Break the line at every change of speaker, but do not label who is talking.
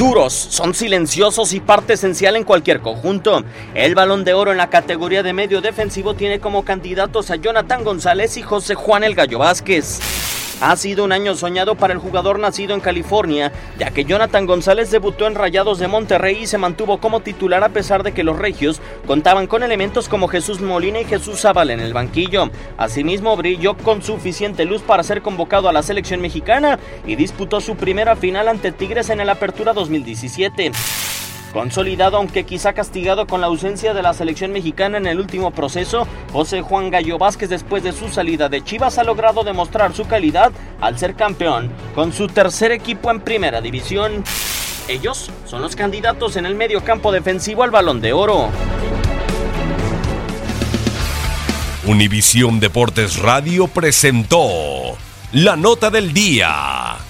Duros, son silenciosos y parte esencial en cualquier conjunto. El balón de oro en la categoría de medio defensivo tiene como candidatos a Jonathan González y José Juan El Gallo Vázquez. Ha sido un año soñado para el jugador nacido en California, ya que Jonathan González debutó en Rayados de Monterrey y se mantuvo como titular a pesar de que los regios contaban con elementos como Jesús Molina y Jesús Zaval en el banquillo. Asimismo, brilló con suficiente luz para ser convocado a la selección mexicana y disputó su primera final ante Tigres en el Apertura 2017. Consolidado, aunque quizá castigado con la ausencia de la selección mexicana en el último proceso, José Juan Gallo Vázquez después de su salida de Chivas ha logrado demostrar su calidad al ser campeón con su tercer equipo en primera división. Ellos son los candidatos en el medio campo defensivo al balón de oro.
Univisión Deportes Radio presentó la nota del día.